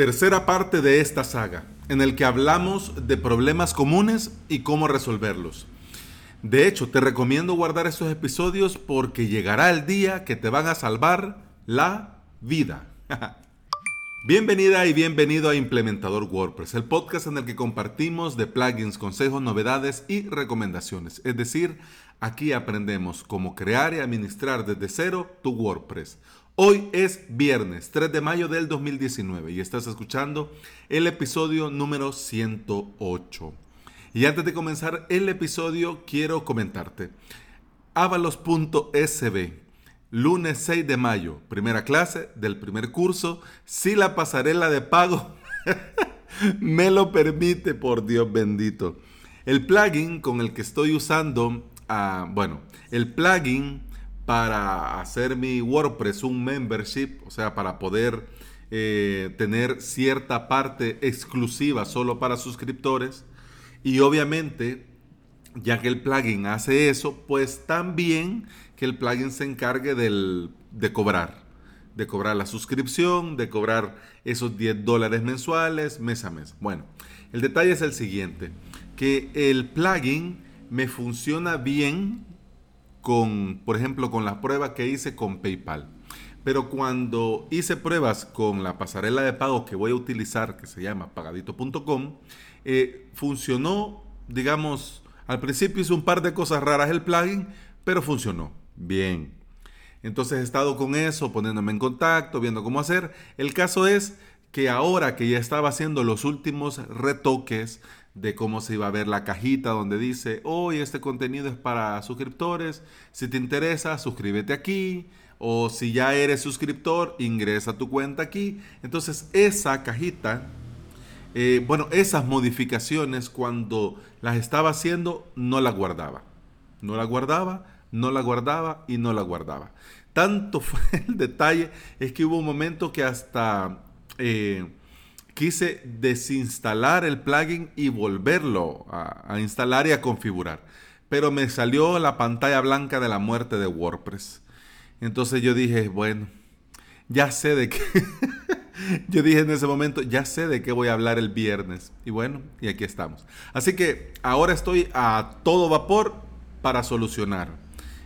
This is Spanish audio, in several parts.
Tercera parte de esta saga, en el que hablamos de problemas comunes y cómo resolverlos. De hecho, te recomiendo guardar estos episodios porque llegará el día que te van a salvar la vida. Bienvenida y bienvenido a Implementador WordPress, el podcast en el que compartimos de plugins, consejos, novedades y recomendaciones. Es decir, aquí aprendemos cómo crear y administrar desde cero tu WordPress. Hoy es viernes 3 de mayo del 2019 y estás escuchando el episodio número 108. Y antes de comenzar el episodio quiero comentarte. Avalos.sb Lunes 6 de mayo, primera clase del primer curso. Si la pasarela de pago me lo permite, por Dios bendito. El plugin con el que estoy usando, ah, bueno, el plugin para hacer mi WordPress un membership, o sea, para poder eh, tener cierta parte exclusiva solo para suscriptores. Y obviamente, ya que el plugin hace eso, pues también que el plugin se encargue de cobrar, de cobrar la suscripción, de cobrar esos 10 dólares mensuales mes a mes. Bueno, el detalle es el siguiente, que el plugin me funciona bien con, por ejemplo, con la prueba que hice con PayPal. Pero cuando hice pruebas con la pasarela de pago que voy a utilizar, que se llama pagadito.com, eh, funcionó, digamos, al principio hizo un par de cosas raras el plugin, pero funcionó. Bien. Entonces he estado con eso, poniéndome en contacto, viendo cómo hacer. El caso es que ahora que ya estaba haciendo los últimos retoques de cómo se iba a ver la cajita donde dice, hoy este contenido es para suscriptores, si te interesa, suscríbete aquí, o si ya eres suscriptor, ingresa tu cuenta aquí. Entonces esa cajita, eh, bueno, esas modificaciones cuando las estaba haciendo, no la guardaba. No la guardaba no la guardaba y no la guardaba. Tanto fue el detalle, es que hubo un momento que hasta eh, quise desinstalar el plugin y volverlo a, instalar y a configurar. Pero me salió la pantalla blanca de la muerte de WordPress. Entonces yo dije, bueno, ya sé de qué. yo dije en ese momento, ya sé de qué voy a hablar el viernes. Y bueno, y aquí estamos. Así que ahora estoy a todo vapor para solucionar.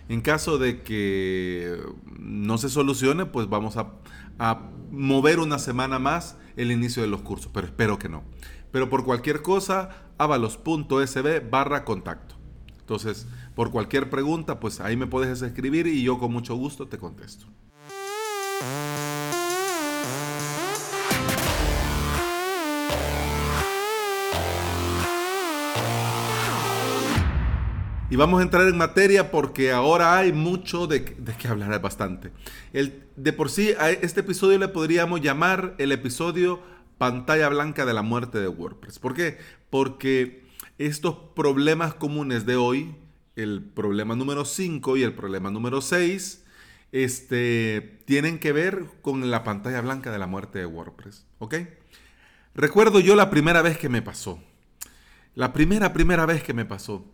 En caso de que no se solucione, pues vamos a, mover una semana más el inicio de los cursos, pero espero que no. Pero por cualquier cosa, avalos.sb barra contacto. Entonces, por cualquier pregunta, pues ahí me puedes escribir y yo con mucho gusto te contesto. Y vamos a entrar en materia porque ahora hay mucho de, qué hablar, bastante. El, de por sí, a este episodio le podríamos llamar el episodio pantalla blanca de la muerte de WordPress. ¿Por qué? Porque estos problemas comunes de hoy, el problema número 5 y el problema número 6, este, tienen que ver con la pantalla blanca de la muerte de WordPress. ¿Ok? Recuerdo yo la primera vez que me pasó. La primera, primera vez que me pasó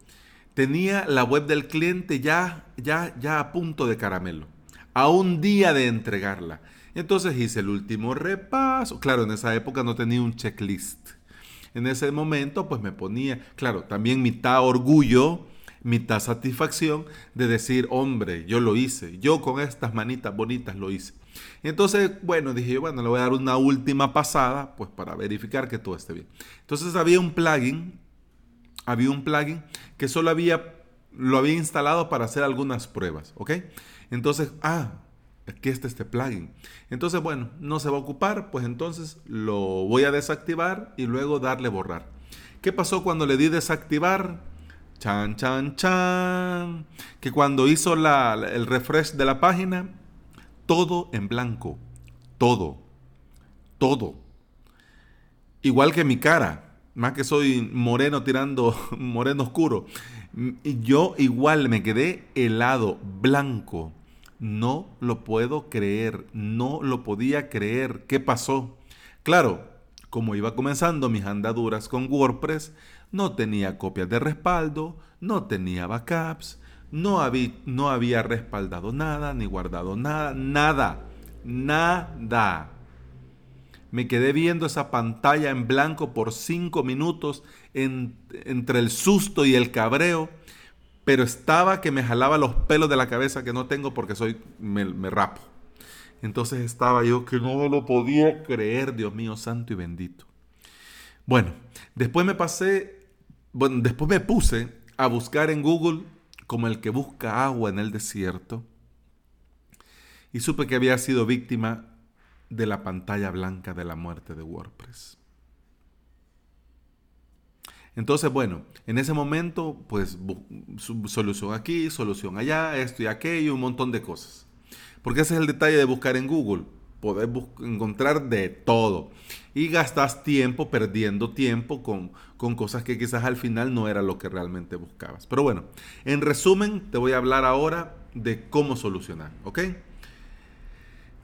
tenía la web del cliente ya, ya, ya a punto de caramelo, a un día de entregarla. Entonces hice el último repaso. Claro, en esa época no tenía un checklist. En ese momento, pues me ponía, claro, también mitad orgullo, mitad satisfacción de decir, hombre, yo lo hice, yo con estas manitas bonitas lo hice. Entonces, bueno, dije yo, bueno, le voy a dar una última pasada, pues para verificar que todo esté bien. Entonces había un plugin había un plugin que solo había, lo había instalado para hacer algunas pruebas, ¿ok? Entonces, ah, aquí está este plugin. Entonces, bueno, no se va a ocupar, pues entonces lo voy a desactivar y luego darle borrar. ¿Qué pasó cuando le di desactivar? Chan, chan, chan. Que cuando hizo el refresh de la página, todo en blanco. Todo. Todo. Igual que mi cara más que soy moreno tirando moreno oscuro. Yo igual me quedé helado, blanco. No lo puedo creer, no lo podía creer. ¿Qué pasó? Claro, como iba comenzando mis andaduras con WordPress, no tenía copias de respaldo, no tenía backups, no había respaldado nada, ni guardado nada, nada, nada. Me quedé viendo esa pantalla en blanco por cinco minutos entre el susto y el cabreo, pero estaba que me jalaba los pelos de la cabeza que no tengo porque soy me, me rapo. Entonces estaba yo que no lo podía creer, Dios mío, santo y bendito. Bueno, después me pasé, bueno, después me puse a buscar en Google como el que busca agua en el desierto y supe que había sido víctima de la pantalla blanca de la muerte de WordPress. Entonces, bueno, en ese momento, pues solución aquí, solución allá, esto y aquello, un montón de cosas. Porque ese es el detalle de buscar en Google. Poder encontrar de todo. Y gastas tiempo perdiendo tiempo con, con cosas que quizás al final no era lo que realmente buscabas. Pero bueno, en resumen, te voy a hablar ahora de cómo solucionar, ¿ok?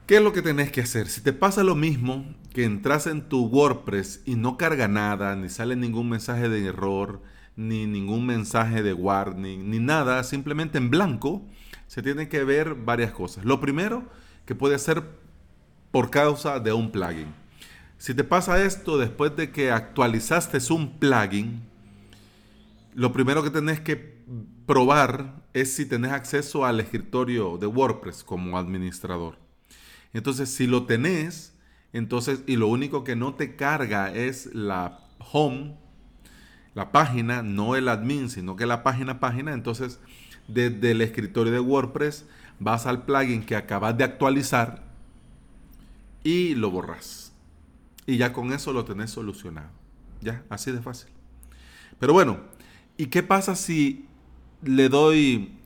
¿Qué es lo que tenés que hacer? Si te pasa lo mismo, que entras en tu WordPress y no carga nada, ni sale ningún mensaje de error, ni ningún mensaje de warning, ni nada, simplemente en blanco, se tienen que ver varias cosas. Lo primero, que puede ser por causa de un plugin. Si te pasa esto después de que actualizaste un plugin, lo primero que tenés que probar es si tenés acceso al escritorio de WordPress como administrador. Entonces, si lo tenés, entonces, y lo único que no te carga es la home, la página, no el admin, sino que la página, página, entonces desde el escritorio de WordPress vas al plugin que acabas de actualizar y lo borras. Y ya con eso lo tenés solucionado. Ya, así de fácil. Pero bueno, ¿y qué pasa si le doy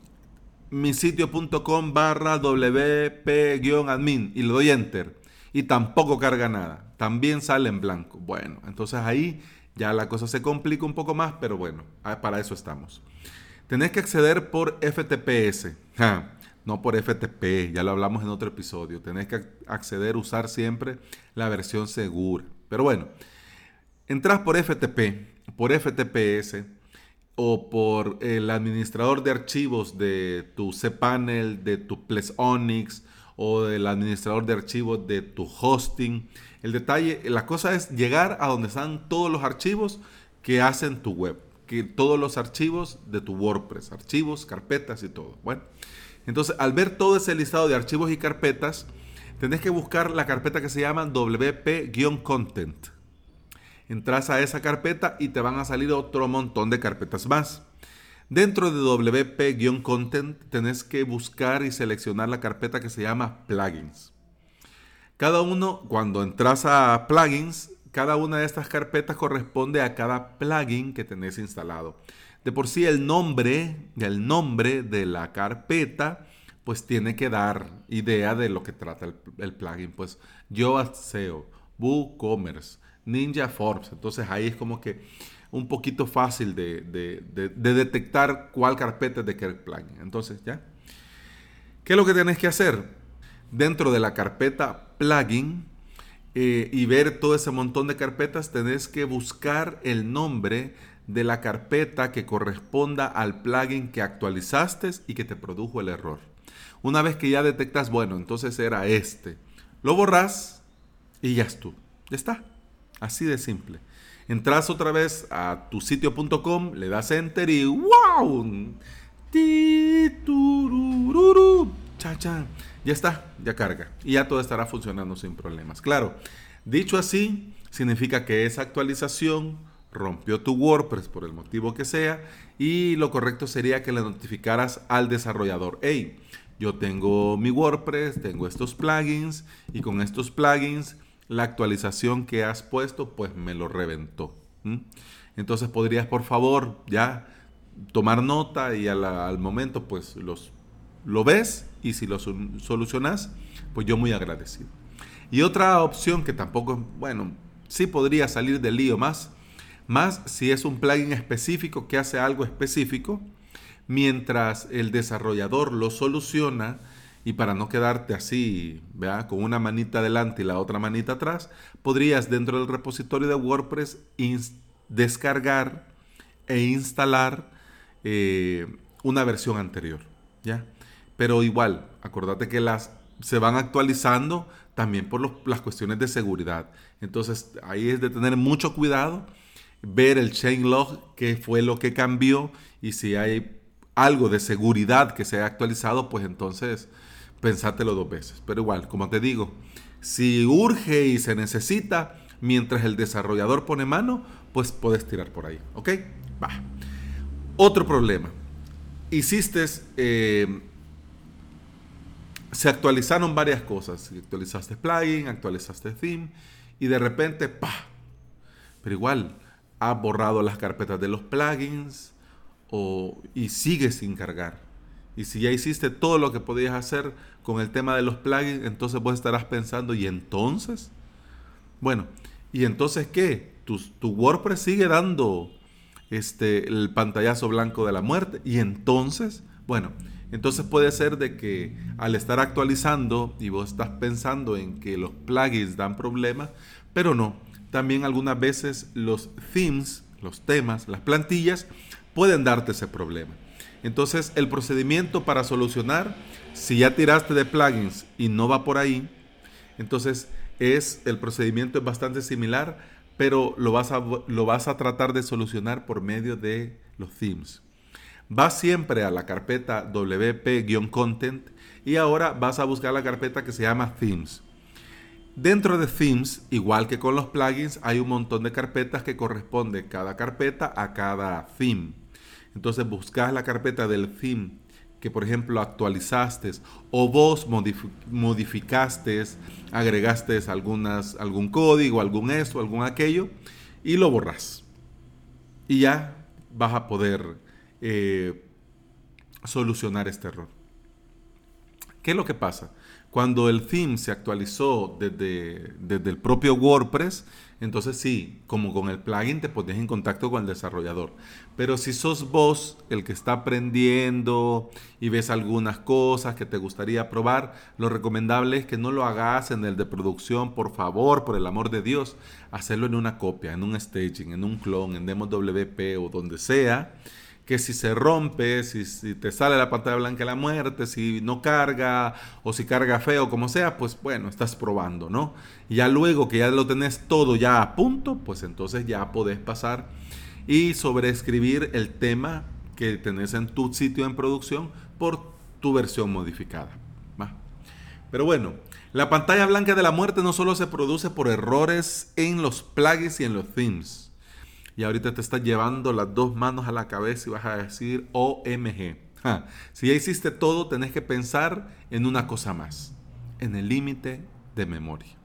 mi sitio.com barra wp-admin y le doy enter y tampoco carga nada. También sale en blanco. Bueno, entonces ahí ya la cosa se complica un poco más, pero bueno, ah, para eso estamos. Tenés que acceder por FTPS, no por FTP, ya lo hablamos en otro episodio. Tenés que acceder, usar siempre la versión segura. Pero bueno, entras por FTP, por FTPS o por el administrador de archivos de tu cPanel, de tu Ples Onyx o del administrador de archivos de tu hosting. El detalle, la cosa es llegar a donde están todos los archivos que hacen tu web, que todos los archivos de tu WordPress, archivos, carpetas y todo. Bueno, entonces al ver todo ese listado de archivos y carpetas, tenés que buscar la carpeta que se llama WP-content entras a esa carpeta y te van a salir otro montón de carpetas más. Dentro de WP-content tenés que buscar y seleccionar la carpeta que se llama plugins. Cada uno, cuando entras a plugins, cada una de estas carpetas corresponde a cada plugin que tenés instalado. De por sí el nombre, el nombre de la carpeta, pues tiene que dar idea de lo que trata el, plugin. Pues yo SEO, WooCommerce, Ninja Forbes. Entonces ahí es como que un poquito fácil de, detectar cuál carpeta es de qué plugin. Entonces, ¿ya? ¿Qué es lo que tienes que hacer? Dentro de la carpeta plugin eh, y ver todo ese montón de carpetas, tenés que buscar el nombre de la carpeta que corresponda al plugin que actualizaste y que te produjo el error. Una vez que ya detectas, bueno, entonces era este. Lo borras y ya es. Ya está. Así de simple. Entras otra vez a tu sitio.com, le das enter y ¡wow! Cha, Ya está, ya carga. Y ya todo estará funcionando sin problemas. Claro, dicho así, significa que esa actualización rompió tu WordPress por el motivo que sea y lo correcto sería que le notificaras al desarrollador. Hey, yo tengo mi WordPress, tengo estos plugins y con estos plugins la actualización que has puesto, pues me lo reventó. Entonces podrías, por favor, ya tomar nota y al, momento, pues los, lo ves y si lo solucionas, pues yo muy agradecido. Y otra opción que tampoco, bueno, sí podría salir del lío más, más si es un plugin específico que hace algo específico, mientras el desarrollador lo soluciona, y para no quedarte así, ¿vea? con una manita adelante y la otra manita atrás, podrías dentro del repositorio de WordPress descargar e instalar eh, una versión anterior. ¿ya? Pero igual, acordate que las se van actualizando también por las cuestiones de seguridad. Entonces ahí es de tener mucho cuidado, ver el chain log, qué fue lo que cambió y si hay algo de seguridad que se haya actualizado, pues entonces pensátelo dos veces. Pero igual, como te digo, si urge y se necesita, mientras el desarrollador pone mano, pues puedes tirar por ahí. ¿Ok? Va. Otro problema. Hiciste, eh, se actualizaron varias cosas. Actualizaste plugin, actualizaste theme y de repente, ¡pa! Pero igual, has borrado las carpetas de los plugins o, y sigues sin cargar. Y si ya hiciste todo lo que podías hacer con el tema de los plugins, entonces vos estarás pensando, ¿y entonces? Bueno, ¿y entonces qué? Tu, tu WordPress sigue dando este, el pantallazo blanco de la muerte. Y entonces, bueno, entonces puede ser de que al estar actualizando y vos estás pensando en que los plugins dan problemas, pero no. También algunas veces los themes, los temas, las plantillas pueden darte ese problema. Entonces el procedimiento para solucionar, si ya tiraste de plugins y no va por ahí, entonces es el procedimiento es bastante similar pero lo vas, a, lo vas a tratar de solucionar por medio de los themes. Vas siempre a la carpeta wp-content y ahora vas a buscar la carpeta que se llama themes. Dentro de themes, igual que con los plugins, hay un montón de carpetas que corresponde cada carpeta a cada theme. Entonces buscas la carpeta del theme que por ejemplo actualizaste o vos modificaste, agregaste algunas, algún código, algún esto, algún aquello y lo borras. Y ya vas a poder eh, solucionar este error. ¿Qué es lo que pasa? Cuando el theme se actualizó desde, desde el propio WordPress, entonces sí, como con el plugin te pones en contacto con el desarrollador. Pero si sos vos el que está aprendiendo y ves algunas cosas que te gustaría probar, lo recomendable es que no lo hagas en el de producción, por favor, por el amor de Dios. Hacerlo en una copia, en un staging, en un clon, en Demo WP o donde sea que si se rompe, si, te sale la pantalla blanca de la muerte, si no carga o si carga feo, como sea, pues bueno, estás probando, ¿no? Ya luego que ya lo tenés todo ya a punto, pues entonces ya podés pasar y sobreescribir el tema que tenés en tu sitio en producción por tu versión modificada. Pero bueno, la pantalla blanca de la muerte no solo se produce por errores en los plugins y en los themes y ahorita te estás llevando las dos manos a la cabeza y vas a decir OMG. Si ya hiciste todo, tenés que pensar en una cosa más, en el límite de memoria.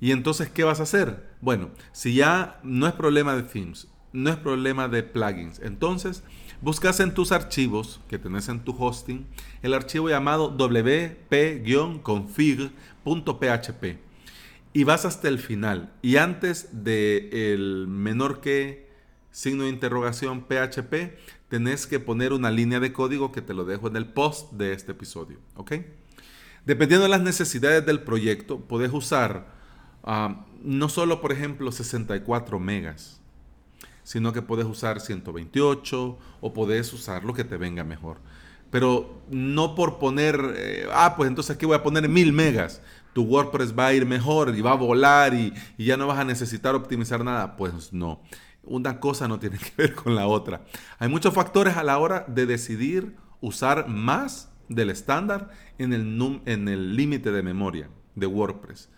Y entonces, ¿qué vas a hacer? Bueno, si ya no es problema de themes, no es problema de plugins, entonces buscas en tus archivos que tenés en tu hosting el archivo llamado wp-config.php y vas hasta el final. Y antes de el menor que signo de interrogación PHP, tenés que poner una línea de código que te lo dejo en el post de este episodio. ¿Ok? Dependiendo de las necesidades del proyecto, puedes usar ah, no solo, por ejemplo, 64 megas, sino que puedes usar 128 o puedes usar lo que te venga mejor. Pero no por poner, eh, ah, pues entonces aquí voy a poner 1000 megas tu WordPress va a ir mejor y va a volar y, ya no vas a necesitar optimizar nada. Pues no, una cosa no tiene que ver con la otra. Hay muchos factores a la hora de decidir usar más del estándar en el límite de memoria de WordPress.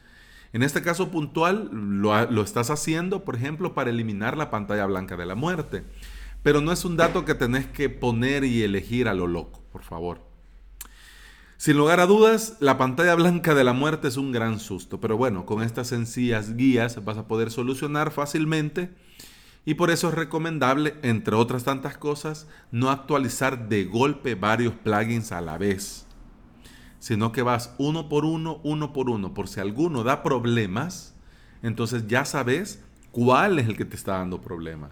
En este caso puntual lo, lo, estás haciendo, por ejemplo, para eliminar la pantalla blanca de la muerte. Pero no es un dato que tenés que poner y elegir a lo loco, por favor. Sin lugar a dudas, la pantalla blanca de la muerte es un gran susto, pero bueno, con estas sencillas guías vas a poder solucionar fácilmente y por eso es recomendable, entre otras tantas cosas, no actualizar de golpe varios plugins a la vez, sino que vas uno por uno, uno por uno, por si alguno da problemas, entonces ya sabes cuál es el que te está dando problema.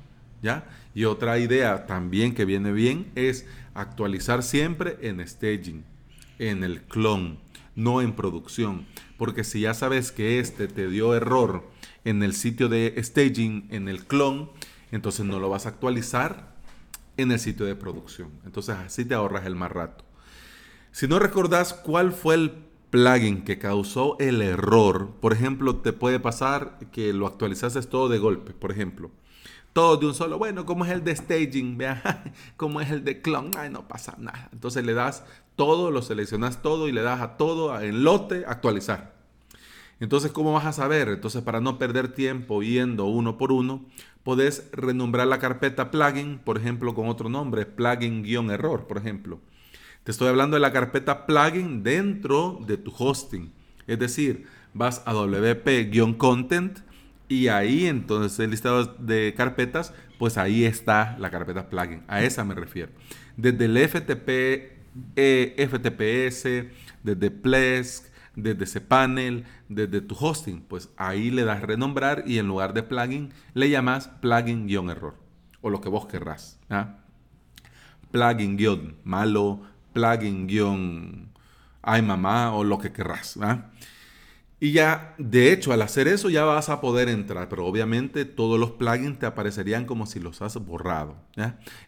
Y otra idea también que viene bien es actualizar siempre en staging en el clon, no en producción. Porque si ya sabes que este te dio error en el sitio de staging, en el clon, entonces no lo vas a actualizar en el sitio de producción. Entonces así te ahorras el más rato. Si no recordás cuál fue el plugin que causó el error, por ejemplo, te puede pasar que lo actualizases todo de golpe, por ejemplo. Todo de un solo, bueno, como es el de staging, vea, como es el de clone, ay, no pasa nada. Entonces le das todo, lo seleccionas todo y le das a todo en lote actualizar. Entonces, ¿cómo vas a saber? Entonces, para no perder tiempo yendo uno por uno, podés renombrar la carpeta plugin, por ejemplo, con otro nombre, plugin-error, por ejemplo. Te estoy hablando de la carpeta plugin dentro de tu hosting. Es decir, vas a wp-content y ahí entonces el listado de carpetas, pues ahí está la carpeta plugin. A esa me refiero. Desde el FTP, eh, FTPS, desde Plesk, desde cPanel, desde tu hosting, pues ahí le das renombrar y en lugar de plugin le llamas plugin-error o lo que vos querrás. ¿ah? Plugin-malo, plugin ay mamá o lo que querrás. Y ya, de hecho, al hacer eso ya vas a poder entrar, pero obviamente todos los plugins te aparecerían como si los has borrado.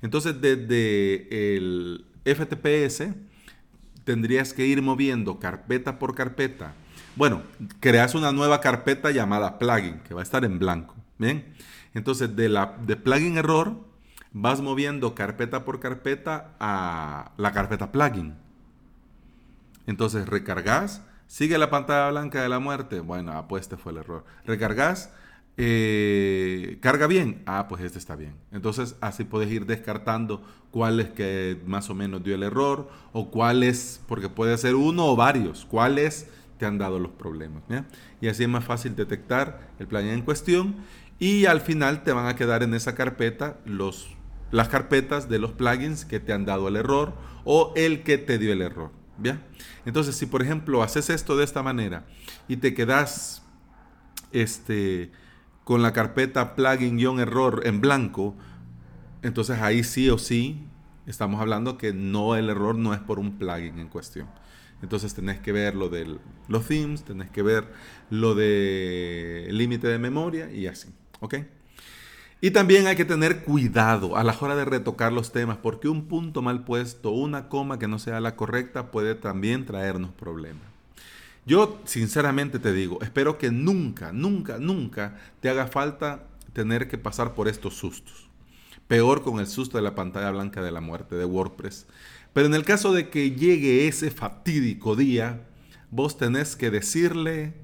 Entonces, desde el FTPS tendrías que ir moviendo carpeta por carpeta. Bueno, creas una nueva carpeta llamada plugin, que va a estar en blanco. Bien, entonces de, la, de plugin error vas moviendo carpeta por carpeta a la carpeta plugin. Entonces recargas, sigue la pantalla blanca de la muerte. Bueno, ah, pues este fue el error. Recargas, eh, carga bien. Ah, pues este está bien. Entonces así puedes ir descartando cuál que más o menos dio el error o cuáles, porque puede ser uno o varios, cuáles te han dado los problemas. Y así es más fácil detectar el plugin en cuestión y al final te van a quedar en esa carpeta los las carpetas de los plugins que te han dado el error o el que te dio el error. Entonces, si por ejemplo haces esto de esta manera y te quedas este, con la carpeta plugin-error en blanco, entonces ahí sí o sí estamos hablando que no el error no es por un plugin en cuestión. Entonces tenés que ver lo de los themes, tenés que ver lo de límite de memoria y así. ¿Ok? Y también hay que tener cuidado a la hora de retocar los temas, porque un punto mal puesto, una coma que no sea la correcta, puede también traernos problemas. Yo sinceramente te digo, espero que nunca, nunca, nunca te haga falta tener que pasar por estos sustos. Peor con el susto de la pantalla blanca de la muerte de WordPress. Pero en el caso de que llegue ese fatídico día, vos tenés que decirle,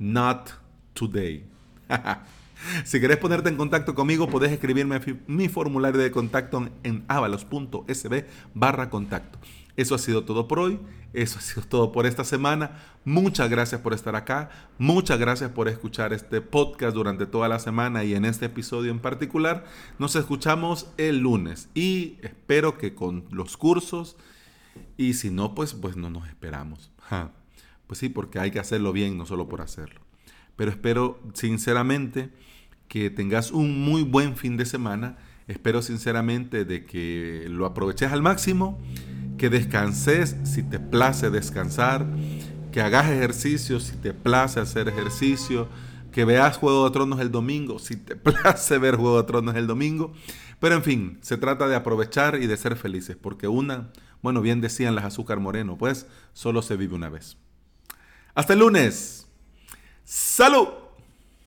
not today. Si querés ponerte en contacto conmigo, podés escribirme mi formulario de contacto en avalos.sb barra contacto. Eso ha sido todo por hoy, eso ha sido todo por esta semana. Muchas gracias por estar acá, muchas gracias por escuchar este podcast durante toda la semana y en este episodio en particular. Nos escuchamos el lunes y espero que con los cursos y si no, pues, pues no nos esperamos. Pues sí, porque hay que hacerlo bien, no solo por hacerlo. Pero espero sinceramente que tengas un muy buen fin de semana. Espero sinceramente de que lo aproveches al máximo, que descanses si te place descansar, que hagas ejercicio si te place hacer ejercicio, que veas Juego de Tronos el domingo si te place ver Juego de Tronos el domingo. Pero en fin, se trata de aprovechar y de ser felices, porque una, bueno, bien decían las azúcar moreno, pues solo se vive una vez. Hasta el lunes. Salut.